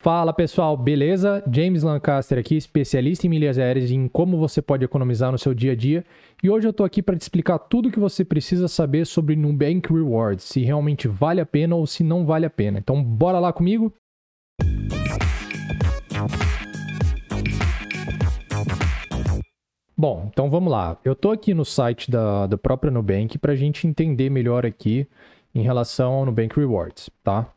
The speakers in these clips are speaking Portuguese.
Fala pessoal, beleza? James Lancaster aqui, especialista em milhas aéreas e em como você pode economizar no seu dia a dia. E hoje eu tô aqui para te explicar tudo o que você precisa saber sobre Nubank Rewards, se realmente vale a pena ou se não vale a pena. Então bora lá comigo? Bom, então vamos lá. Eu tô aqui no site da, da própria Nubank para a gente entender melhor aqui em relação ao Nubank Rewards, tá?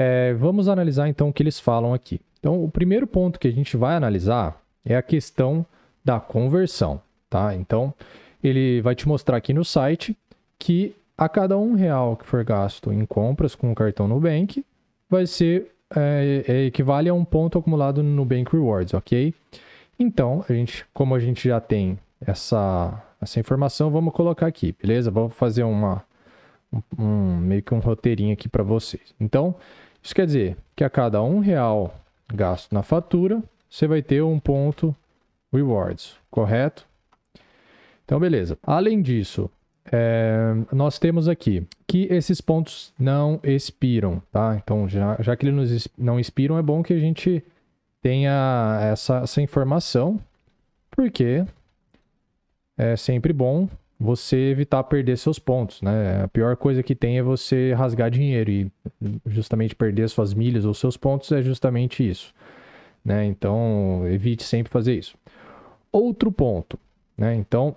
É, vamos analisar então o que eles falam aqui. Então, o primeiro ponto que a gente vai analisar é a questão da conversão, tá? Então, ele vai te mostrar aqui no site que a cada um real que for gasto em compras com o cartão Nubank, vai ser é, é, equivale a um ponto acumulado no Nubank Rewards, ok? Então, a gente, como a gente já tem essa, essa informação, vamos colocar aqui, beleza? Vamos fazer uma, um, um meio que um roteirinho aqui para vocês. Então, isso quer dizer que a cada um real gasto na fatura, você vai ter um ponto rewards, correto? Então, beleza. Além disso, é, nós temos aqui que esses pontos não expiram, tá? Então, já, já que eles não expiram, é bom que a gente tenha essa, essa informação, porque é sempre bom você evitar perder seus pontos, né? A pior coisa que tem é você rasgar dinheiro e justamente perder suas milhas ou seus pontos é justamente isso, né? Então, evite sempre fazer isso. Outro ponto, né? Então,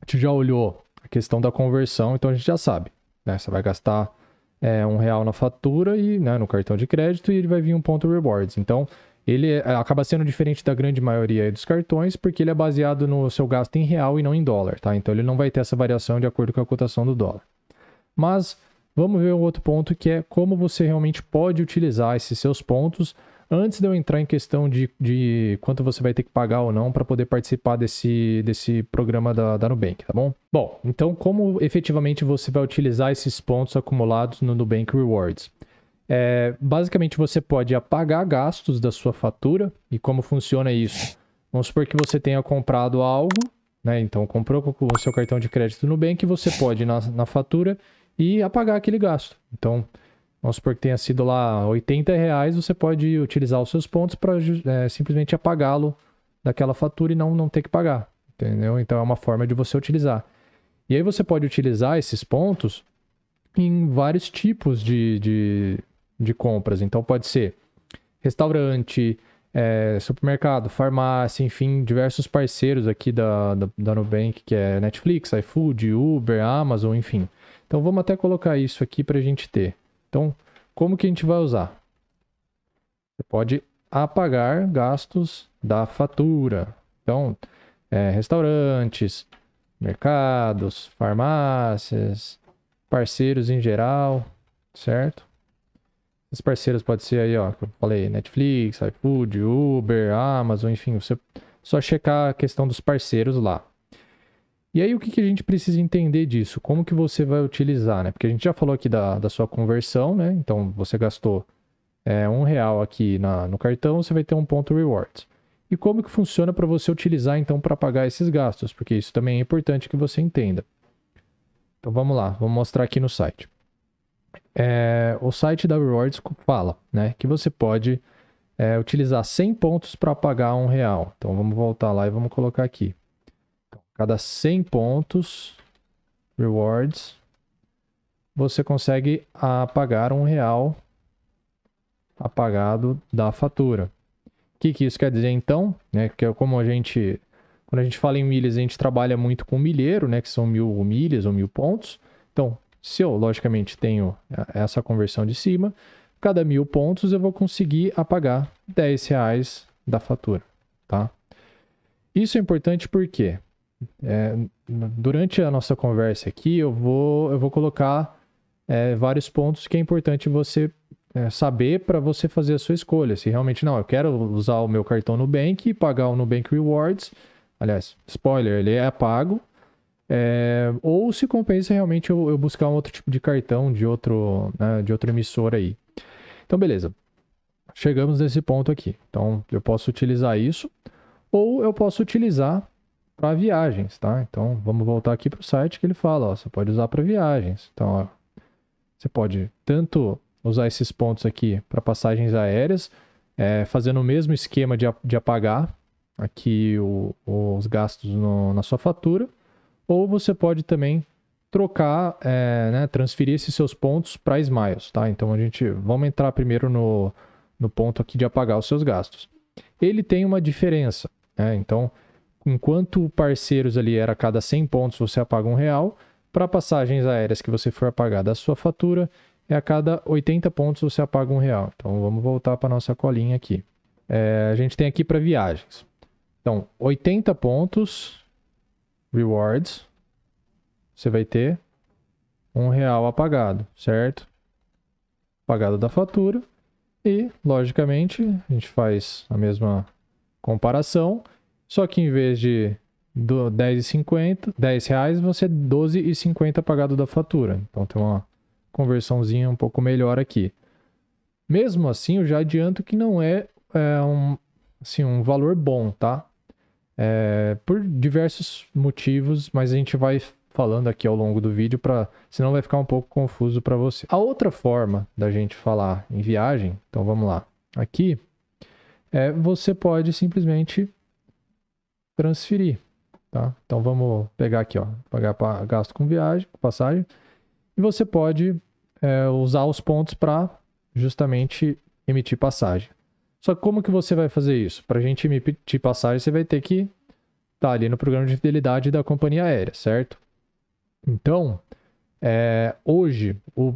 a gente já olhou a questão da conversão, então a gente já sabe, né? Você vai gastar é, um real na fatura e né, no cartão de crédito e ele vai vir um ponto rewards. Então, ele é, acaba sendo diferente da grande maioria dos cartões, porque ele é baseado no seu gasto em real e não em dólar, tá? Então ele não vai ter essa variação de acordo com a cotação do dólar. Mas vamos ver o outro ponto que é como você realmente pode utilizar esses seus pontos antes de eu entrar em questão de, de quanto você vai ter que pagar ou não para poder participar desse, desse programa da, da Nubank, tá bom? Bom, então como efetivamente você vai utilizar esses pontos acumulados no Nubank Rewards? É, basicamente, você pode apagar gastos da sua fatura. E como funciona isso? Vamos supor que você tenha comprado algo, né? Então, comprou com o seu cartão de crédito no Nubank, você pode ir na, na fatura e apagar aquele gasto. Então, vamos supor que tenha sido lá 80 reais, você pode utilizar os seus pontos para é, simplesmente apagá-lo daquela fatura e não, não ter que pagar. Entendeu? Então, é uma forma de você utilizar. E aí você pode utilizar esses pontos em vários tipos de, de, de compras. Então pode ser restaurante, é, supermercado, farmácia, enfim, diversos parceiros aqui da, da, da Nubank, que é Netflix, iFood, Uber, Amazon, enfim. Então vamos até colocar isso aqui para a gente ter. Então, como que a gente vai usar? Você pode apagar gastos da fatura. Então, é, restaurantes, mercados, farmácias, parceiros em geral, certo? Os parceiros pode ser aí, ó, que eu falei, Netflix, iFood, Uber, Amazon, enfim, você só checar a questão dos parceiros lá. E aí o que, que a gente precisa entender disso? Como que você vai utilizar, né? Porque a gente já falou aqui da, da sua conversão, né? Então você gastou é, um real aqui na, no cartão, você vai ter um ponto rewards. E como que funciona para você utilizar então para pagar esses gastos? Porque isso também é importante que você entenda. Então vamos lá, vou mostrar aqui no site é, o site da Rewards fala né, que você pode é, utilizar 100 pontos para pagar um real. Então vamos voltar lá e vamos colocar aqui. Então, cada 100 pontos, Rewards, você consegue apagar um real apagado da fatura. O que, que isso quer dizer então? Né, que é como a gente, quando a gente fala em milhas, a gente trabalha muito com milheiro, né, que são mil milhas ou mil pontos. Então, se eu, logicamente, tenho é, essa conversão de cima, cada mil pontos eu vou conseguir apagar 10 reais da fatura, tá? Isso é importante porque é, durante a nossa conversa aqui eu vou, eu vou colocar é, vários pontos que é importante você é, saber para você fazer a sua escolha. Se realmente não, eu quero usar o meu cartão Nubank e pagar o Nubank Rewards. Aliás, spoiler, ele é pago, é, ou se compensa realmente eu, eu, buscar um outro tipo de cartão de outro, né, de outra emissora aí. Então, beleza. Chegamos nesse ponto aqui. Então, eu posso utilizar isso, ou eu posso utilizar para viagens, tá? Então, vamos voltar aqui para o site que ele fala, ó, você pode usar para viagens. Então, ó, você pode tanto usar esses pontos aqui para passagens aéreas, é, fazendo o mesmo esquema de, de apagar aqui o, os gastos no, na sua fatura, ou você pode também trocar, é, né, transferir esses seus pontos para Smiles, tá? Então a gente vamos entrar primeiro no, no ponto aqui de apagar os seus gastos. Ele tem uma diferença, né? Então, enquanto parceiros ali era cada 100 pontos você apaga um real, para passagens aéreas que você for apagar da sua fatura, é a cada 80 pontos você apaga um real. Então vamos voltar para nossa colinha aqui. É, a gente tem aqui para viagens. Então, 80 pontos, rewards, você vai ter um real apagado, certo? Apagado da fatura. E, logicamente, a gente faz a mesma comparação, só que em vez de do 10,50, 10 reais, você 12,50 pagado da fatura. Então tem uma conversãozinha um pouco melhor aqui. Mesmo assim, eu já adianto que não é, é um, assim, um valor bom, tá? É, por diversos motivos, mas a gente vai falando aqui ao longo do vídeo para senão vai ficar um pouco confuso para você. A outra forma da gente falar em viagem, então vamos lá. Aqui é você pode simplesmente transferir, tá? Então vamos pegar aqui, ó, pagar gasto com viagem, passagem, e você pode é, usar os pontos para justamente emitir passagem. Só que como que você vai fazer isso? Para a gente emitir passagem, você vai ter que estar tá ali no programa de fidelidade da companhia aérea, certo? Então, é, hoje, o,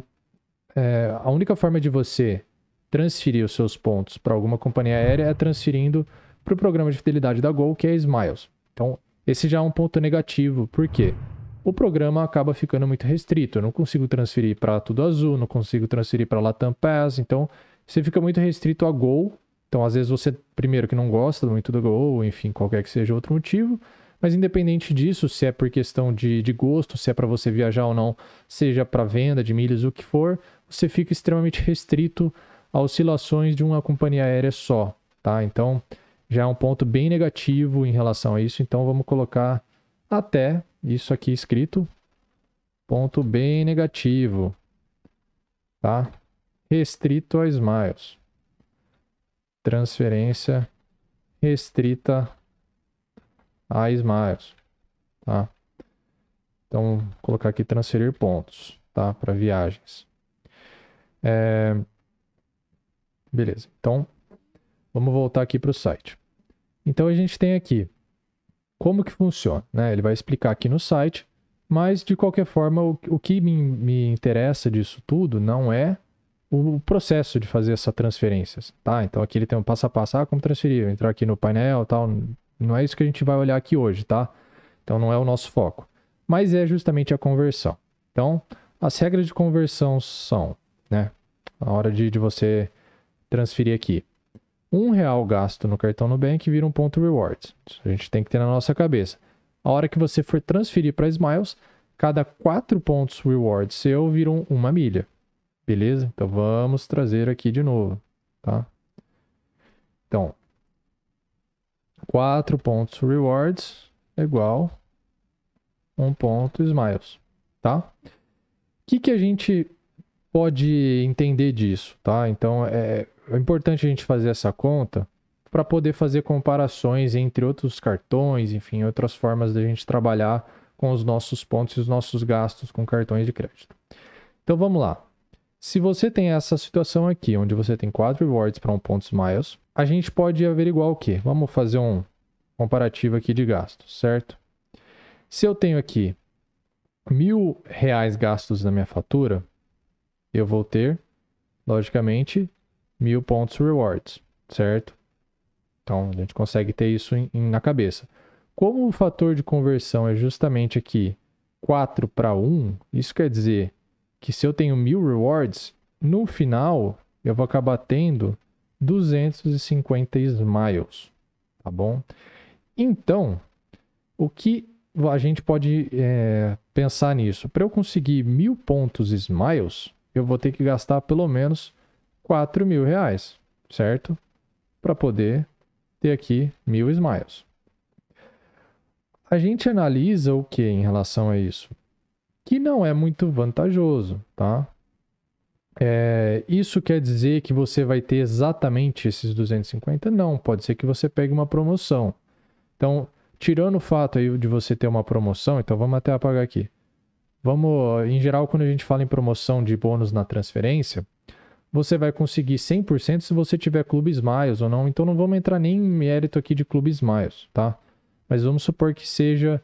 é, a única forma de você transferir os seus pontos para alguma companhia aérea é transferindo para o programa de fidelidade da Gol, que é Smiles. Então, esse já é um ponto negativo, por quê? O programa acaba ficando muito restrito. Eu não consigo transferir para Tudo Azul, não consigo transferir para Latam Pass, então você fica muito restrito a Gol. Então, às vezes, você, primeiro, que não gosta muito do Gol, enfim, qualquer que seja outro motivo, mas independente disso, se é por questão de, de gosto, se é para você viajar ou não, seja para venda de milhas, o que for, você fica extremamente restrito a oscilações de uma companhia aérea só, tá? Então, já é um ponto bem negativo em relação a isso. Então, vamos colocar até isso aqui escrito, ponto bem negativo, tá? Restrito a Smiles. Transferência restrita a Smiles, tá? Então, vou colocar aqui transferir pontos, tá? Para viagens. É... Beleza. Então, vamos voltar aqui para o site. Então, a gente tem aqui como que funciona, né? Ele vai explicar aqui no site, mas de qualquer forma, o, o que me, me interessa disso tudo não é o processo de fazer essa transferências, tá? Então aqui ele tem um passo a passo, ah, como transferir, entrar aqui no painel, tal, não é isso que a gente vai olhar aqui hoje, tá? Então não é o nosso foco. Mas é justamente a conversão. Então, as regras de conversão são, né? A hora de, de você transferir aqui. Um real gasto no cartão Nubank vira um ponto rewards. A gente tem que ter na nossa cabeça. A hora que você for transferir para Smiles, cada quatro pontos rewards seu viram uma milha. Beleza? Então vamos trazer aqui de novo, tá? Então, 4 pontos rewards igual 1 ponto smiles, tá? O que, que a gente pode entender disso, tá? Então é, é importante a gente fazer essa conta para poder fazer comparações entre outros cartões, enfim, outras formas da gente trabalhar com os nossos pontos e os nossos gastos com cartões de crédito. Então vamos lá. Se você tem essa situação aqui, onde você tem 4 rewards para um ponto smiles, a gente pode averiguar o quê? Vamos fazer um comparativo aqui de gastos, certo? Se eu tenho aqui mil reais gastos na minha fatura, eu vou ter, logicamente, mil pontos rewards, certo? Então, a gente consegue ter isso em, em, na cabeça. Como o fator de conversão é justamente aqui 4 para 1, isso quer dizer que se eu tenho mil rewards, no final eu vou acabar tendo 250 smiles, tá bom? Então, o que a gente pode é, pensar nisso? Para eu conseguir mil pontos smiles, eu vou ter que gastar pelo menos 4 mil reais, certo? Para poder ter aqui mil smiles. A gente analisa o que em relação a isso? Que não é muito vantajoso, tá? É, isso quer dizer que você vai ter exatamente esses 250? Não, pode ser que você pegue uma promoção. Então, tirando o fato aí de você ter uma promoção, então vamos até apagar aqui. Vamos, em geral, quando a gente fala em promoção de bônus na transferência, você vai conseguir 100% se você tiver clubes Miles ou não. Então não vamos entrar nem em mérito aqui de clubes Miles, tá? Mas vamos supor que seja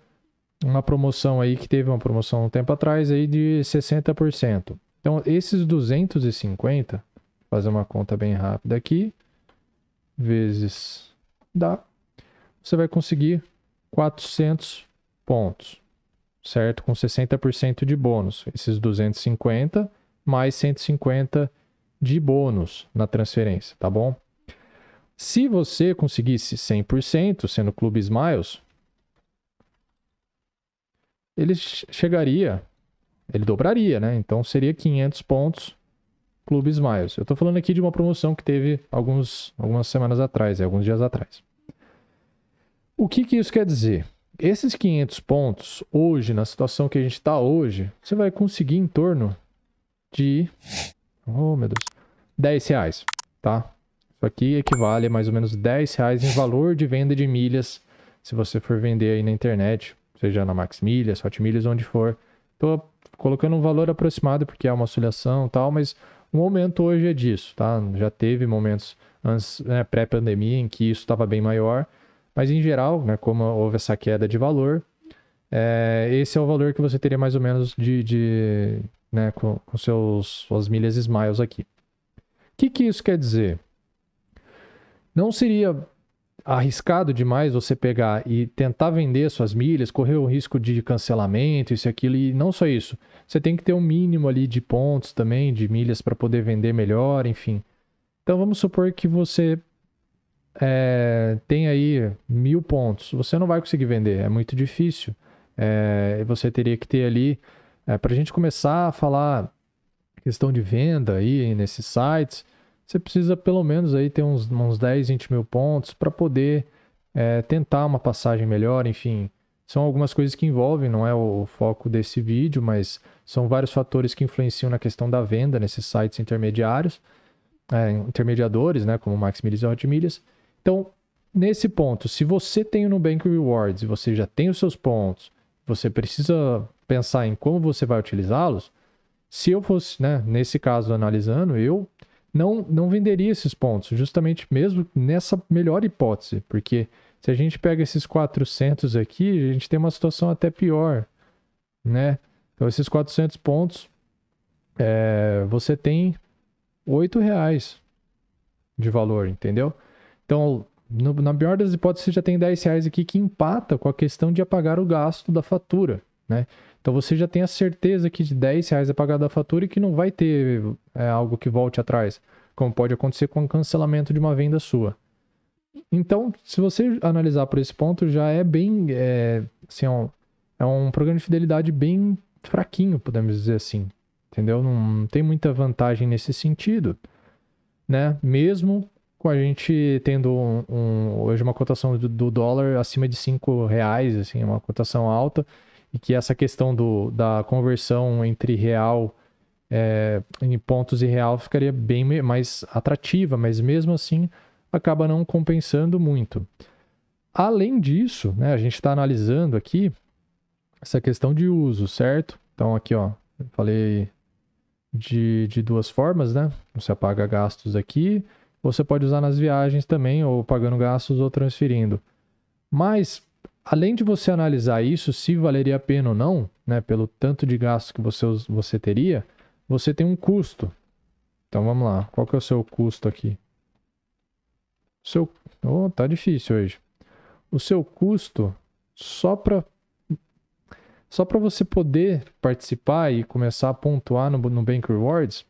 uma promoção aí que teve uma promoção um tempo atrás aí de 60%. Então esses 250, fazer uma conta bem rápida aqui, vezes dá, você vai conseguir 400 pontos, certo? Com 60% de bônus. Esses 250 mais 150 de bônus na transferência, tá bom? Se você conseguisse 100%, sendo Clube Smiles, ele chegaria, ele dobraria, né? Então seria 500 pontos Clube Smiles. Eu tô falando aqui de uma promoção que teve alguns, algumas semanas atrás, alguns dias atrás. O que, que isso quer dizer? Esses 500 pontos, hoje, na situação que a gente está hoje, você vai conseguir em torno de Oh, meu Deus. 10 reais, tá? Isso aqui equivale a mais ou menos 10 reais em valor de venda de milhas, se você for vender aí na internet, seja na Max Milhas, Hot Milhas, onde for. Tô colocando um valor aproximado porque é uma oscilação e tal, mas o momento hoje é disso, tá? Já teve momentos né, pré-pandemia em que isso estava bem maior, mas em geral, né, como houve essa queda de valor, é, esse é o valor que você teria mais ou menos de, de, né, com, com seus, suas milhas Smiles aqui. O que, que isso quer dizer? Não seria arriscado demais você pegar e tentar vender suas milhas, correr o risco de cancelamento, isso e aquilo, e não só isso. Você tem que ter um mínimo ali de pontos também, de milhas para poder vender melhor, enfim. Então vamos supor que você é, tem aí mil pontos. Você não vai conseguir vender, é muito difícil. É, você teria que ter ali é, Para a gente começar a falar questão de venda aí nesses sites, você precisa pelo menos aí ter uns, uns 10, 20 mil pontos para poder é, tentar uma passagem melhor, enfim. São algumas coisas que envolvem, não é o foco desse vídeo, mas são vários fatores que influenciam na questão da venda nesses sites intermediários, é, intermediadores, né, como Max Milhas e Hot. Então, nesse ponto, se você tem o Nubank Rewards e você já tem os seus pontos, você precisa pensar em como você vai utilizá-los, se eu fosse, né, nesse caso analisando, eu não, não venderia esses pontos, justamente mesmo nessa melhor hipótese, porque se a gente pega esses 400 aqui, a gente tem uma situação até pior, né? Então, esses 400 pontos, é, você tem 8 reais de valor, entendeu? Então, no, na pior das hipóteses, você já tem 10 reais aqui que empata com a questão de apagar o gasto da fatura, né? Então você já tem a certeza que de 10 reais é pagado a fatura e que não vai ter é, algo que volte atrás, como pode acontecer com o cancelamento de uma venda sua. Então, se você analisar por esse ponto, já é bem. É, assim, é um, é programa de fidelidade bem fraquinho, podemos dizer assim. Entendeu? Não, não tem muita vantagem nesse sentido. Né? Mesmo com a gente tendo um, um, hoje uma cotação do, do, dólar acima de 5 reais, assim, uma cotação alta e que essa questão do, da conversão entre real é, em pontos e real ficaria bem mais atrativa, mas mesmo assim acaba não compensando muito. Além disso, né, a gente está analisando aqui essa questão de uso, certo? Então aqui, ó, falei de, de duas formas, né? Você apaga gastos aqui, você pode usar nas viagens também, ou pagando gastos ou transferindo. Mas além de você analisar isso, se valeria a pena ou não, né, pelo tanto de gastos que você, você teria, você tem um custo. Então vamos lá, qual que é o seu custo aqui? Seu, oh, tá difícil hoje. O seu custo só para só para você poder participar e começar a pontuar no, Bank Rewards,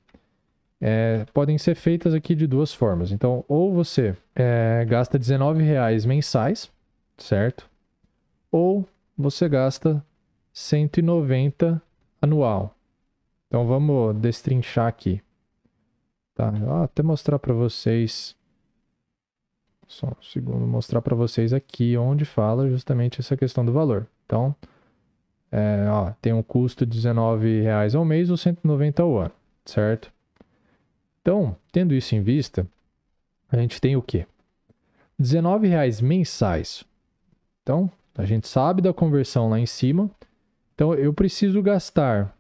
é, podem ser feitas aqui de duas formas. Então, ou você é, gasta R$19,00 mensais, certo? Ou você gasta 190 anual. Então vamos destrinchar aqui. Tá, Vou até mostrar para vocês só um segundo, mostrar para vocês aqui onde fala justamente essa questão do valor. Então, é, ó, tem um custo de R$19,00 ao mês ou 190 ao ano, certo? Então, tendo isso em vista, a gente tem o quê? R$19,00 mensais. Então, a gente sabe da conversão lá em cima. Então, eu preciso gastar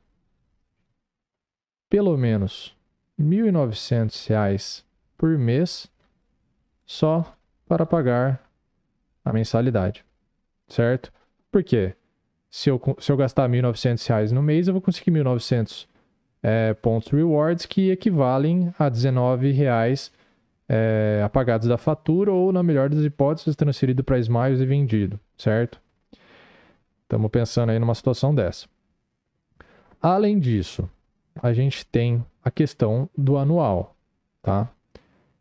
pelo menos R$ 1.900 por mês só para pagar a mensalidade, certo? Por quê? Se eu, se eu gastar R$ 1.900 no mês, eu vou conseguir 1.900 é, pontos rewards que equivalem a R$19,00 é, apagados da fatura ou, na melhor das hipóteses, transferido para Smiles e vendido, certo? Estamos pensando aí numa situação dessa. Além disso, a gente tem a questão do anual, tá?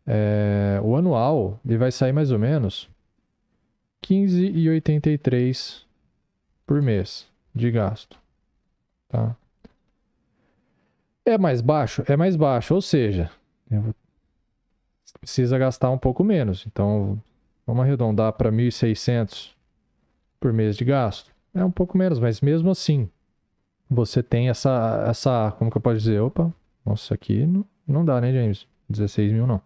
É, o anual ele vai sair mais ou menos 15,83 por mês de gasto, tá? É mais baixo? É mais baixo, ou seja, precisa gastar um pouco menos. Então, vamos arredondar para 1.600 por mês de gasto. É um pouco menos, mas mesmo assim, você tem essa, essa como que eu posso dizer? Opa, nossa, aqui não, não dá, né, James? 16 mil não.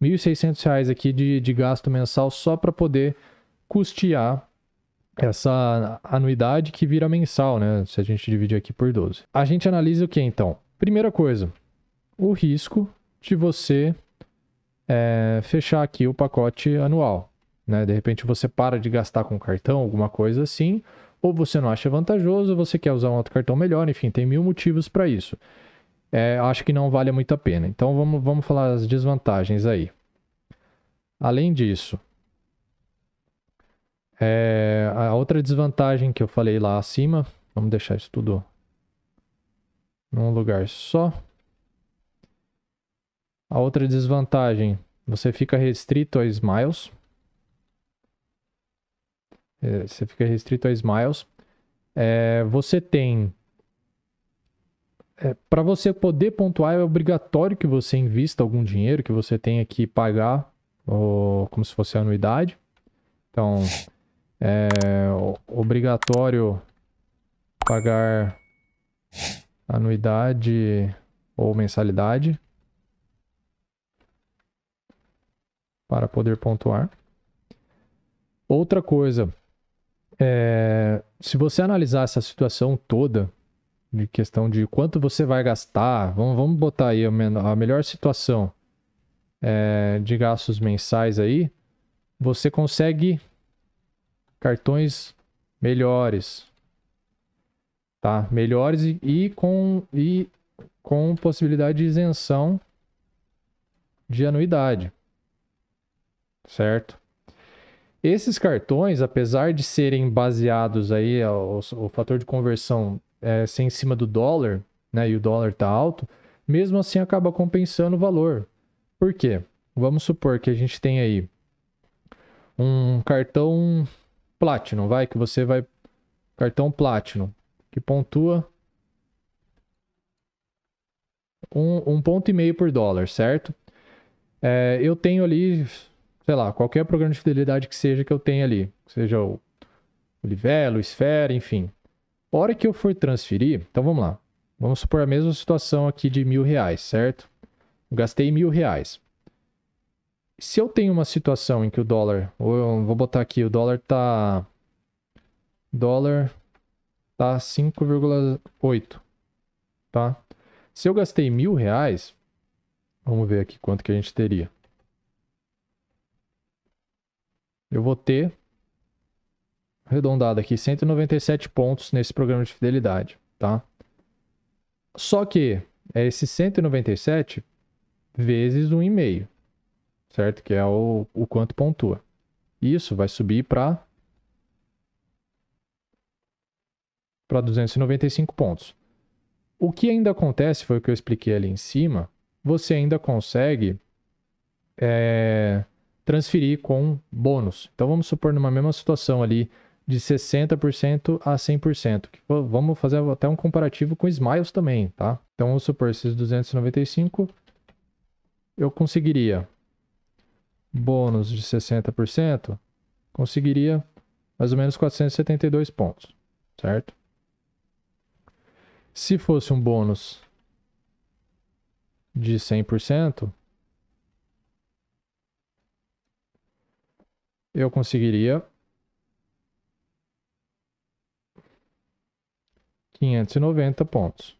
R$ 1.600 aqui de, de gasto mensal só para poder custear essa anuidade que vira mensal, né? Se a gente dividir aqui por 12. A gente analisa o que então? Primeira coisa, o risco de você é, fechar aqui o pacote anual. Né? De repente você para de gastar com cartão, alguma coisa assim, ou você não acha vantajoso, você quer usar um outro cartão melhor, enfim, tem mil motivos para isso. É, acho que não vale muito a pena. Então vamos, vamos falar as desvantagens aí. Além disso, é, a outra desvantagem que eu falei lá acima, vamos deixar isso tudo num lugar só. A outra desvantagem, você fica restrito a Smiles. É, você fica restrito a Smiles. É, você tem. É, Para você poder pontuar, é obrigatório que você invista algum dinheiro, que você tenha que pagar ou, como se fosse anuidade. Então, é obrigatório pagar anuidade ou mensalidade para poder pontuar. Outra coisa, é, se você analisar essa situação toda, de questão de quanto você vai gastar, vamos, vamos botar aí a, a melhor situação é, de gastos mensais aí, você consegue cartões melhores, tá? Melhores e, e com e com possibilidade de isenção de anuidade, certo? Esses cartões, apesar de serem baseados aí, o, o fator de conversão é, ser em cima do dólar, né, e o dólar tá alto, mesmo assim acaba compensando o valor. Por quê? Vamos supor que a gente tem aí um cartão Platinum, vai, que você vai. Cartão Platinum, que pontua um, um ponto e meio por dólar, certo? É, eu tenho ali sei lá, qualquer programa de fidelidade que seja que eu tenha ali, seja o, Livelo, Esfera, enfim. A hora que eu for transferir, então vamos lá. Vamos supor a mesma situação aqui de mil reais, certo? Eu gastei mil reais. Se eu tenho uma situação em que o dólar, ou eu vou botar aqui, o dólar tá. Dólar tá 5,8, tá? Se eu gastei mil reais, vamos ver aqui quanto que a gente teria. Eu vou ter arredondado aqui 197 pontos nesse programa de fidelidade, tá? Só que é esse 197 vezes 1,5, certo? Que é o, o quanto pontua. Isso vai subir para para 295 pontos. O que ainda acontece, foi o que eu expliquei ali em cima, você ainda consegue é, transferir com bônus. Então vamos supor numa mesma situação ali de 60% a 100%. Vamos fazer até um comparativo com Smiles também, tá? Então vamos supor esses 295 eu conseguiria bônus de 60%, conseguiria mais ou menos 472 pontos, certo? Se fosse um bônus de 100%, eu conseguiria 590 pontos.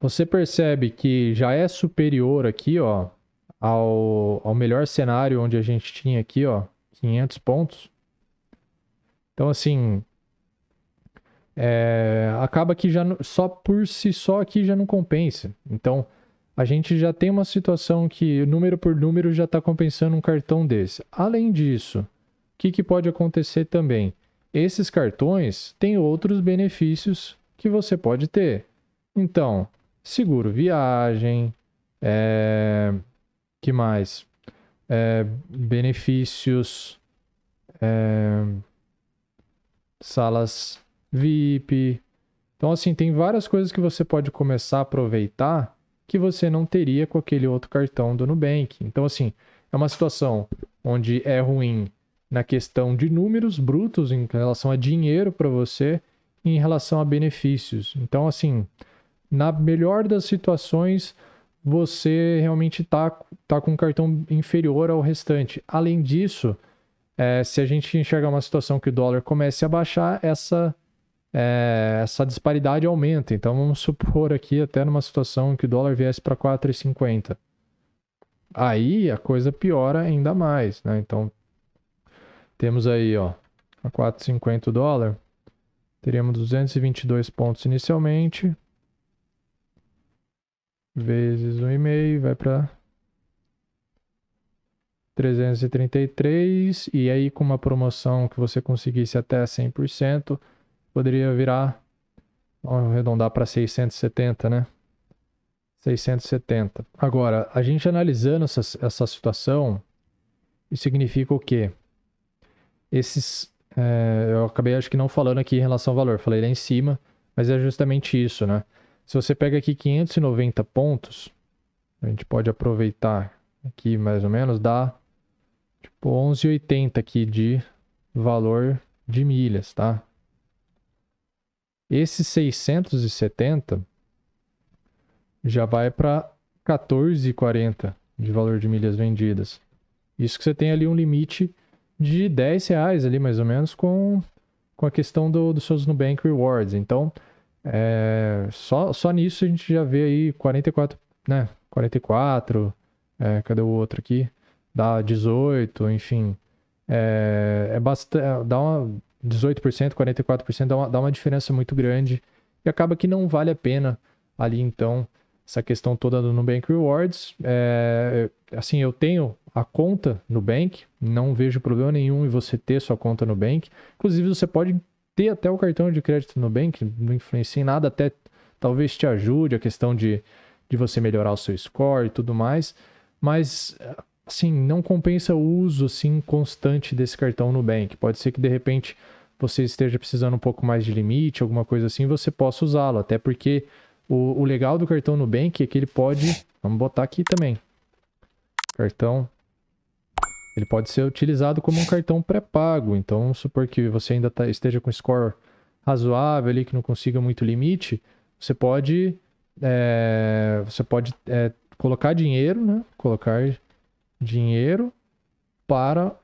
Você percebe que já é superior aqui, ó, ao, ao melhor cenário onde a gente tinha aqui, ó, 500 pontos. Então, assim, é, acaba que já só por si só aqui já não compensa. Então, a gente já tem uma situação que número por número já está compensando um cartão desse. Além disso, o que, que pode acontecer também? Esses cartões têm outros benefícios que você pode ter. Então, seguro viagem, é... que mais? É... benefícios, é... salas VIP. Então, assim, tem várias coisas que você pode começar a aproveitar que você não teria com aquele outro cartão do Nubank. Então, assim, é uma situação onde é ruim na questão de números brutos em relação a dinheiro para você em relação a benefícios. Então, assim, na melhor das situações, você realmente está tá com um cartão inferior ao restante. Além disso, é, se a gente enxergar uma situação que o dólar comece a baixar, essa é, essa disparidade aumenta. Então vamos supor aqui até numa situação que o dólar viesse para 4,50. Aí a coisa piora ainda mais, né? Então temos aí, ó, a 4,50 dólar, teríamos 222 pontos inicialmente, vezes 1,5 vai para 333 e aí com uma promoção que você conseguisse até 100%, poderia virar, vamos arredondar para 670, né? 670. Agora, a gente analisando essa, essa situação, isso significa o quê? Esses, é, eu acabei acho que não falando aqui em relação ao valor, falei lá em cima, mas é justamente isso, né? Se você pega aqui 590 pontos, a gente pode aproveitar aqui mais ou menos, dá tipo 11,80 aqui de valor de milhas, tá? Esse 670 já vai para 14,40 de valor de milhas vendidas. Isso que você tem ali um limite de 10 reais ali mais ou menos com, com a questão do, dos seus Nubank Rewards. Então, é, só, só nisso a gente já vê aí 44, né? 44, é, cadê o outro aqui? Dá 18, enfim. É, é bastante, dá uma, 18%, 44%, dá uma, dá uma diferença muito grande e acaba que não vale a pena ali então essa questão toda do Nubank Rewards. É, assim, eu tenho a conta Nubank, não vejo problema nenhum em você ter sua conta Nubank. Inclusive, você pode ter até o cartão de crédito Nubank, não influencia em nada, até talvez te ajude a questão de, de você melhorar o seu score e tudo mais. Mas assim, não compensa o uso assim constante desse cartão Nubank. Pode ser que de repente você esteja precisando um pouco mais de limite, alguma coisa assim, você possa usá-lo. Até porque o, o legal do cartão Nubank é que ele pode. Vamos botar aqui também. Cartão. Ele pode ser utilizado como um cartão pré-pago. Então, supor que você ainda tá, esteja com score razoável ali, que não consiga muito limite. Você pode. É, você pode é, colocar dinheiro, né? Colocar dinheiro para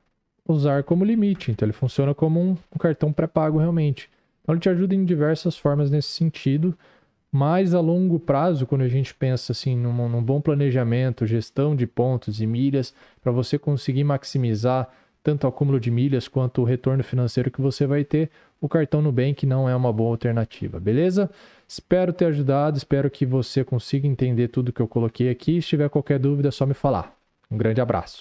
usar como limite. Então ele funciona como um, um cartão pré-pago realmente. Então ele te ajuda em diversas formas nesse sentido. Mas a longo prazo, quando a gente pensa assim num, num bom planejamento, gestão de pontos e milhas, para você conseguir maximizar tanto o acúmulo de milhas quanto o retorno financeiro que você vai ter, o cartão Nubank não é uma boa alternativa, beleza? Espero ter ajudado, espero que você consiga entender tudo que eu coloquei aqui. Se tiver qualquer dúvida, é só me falar. Um grande abraço.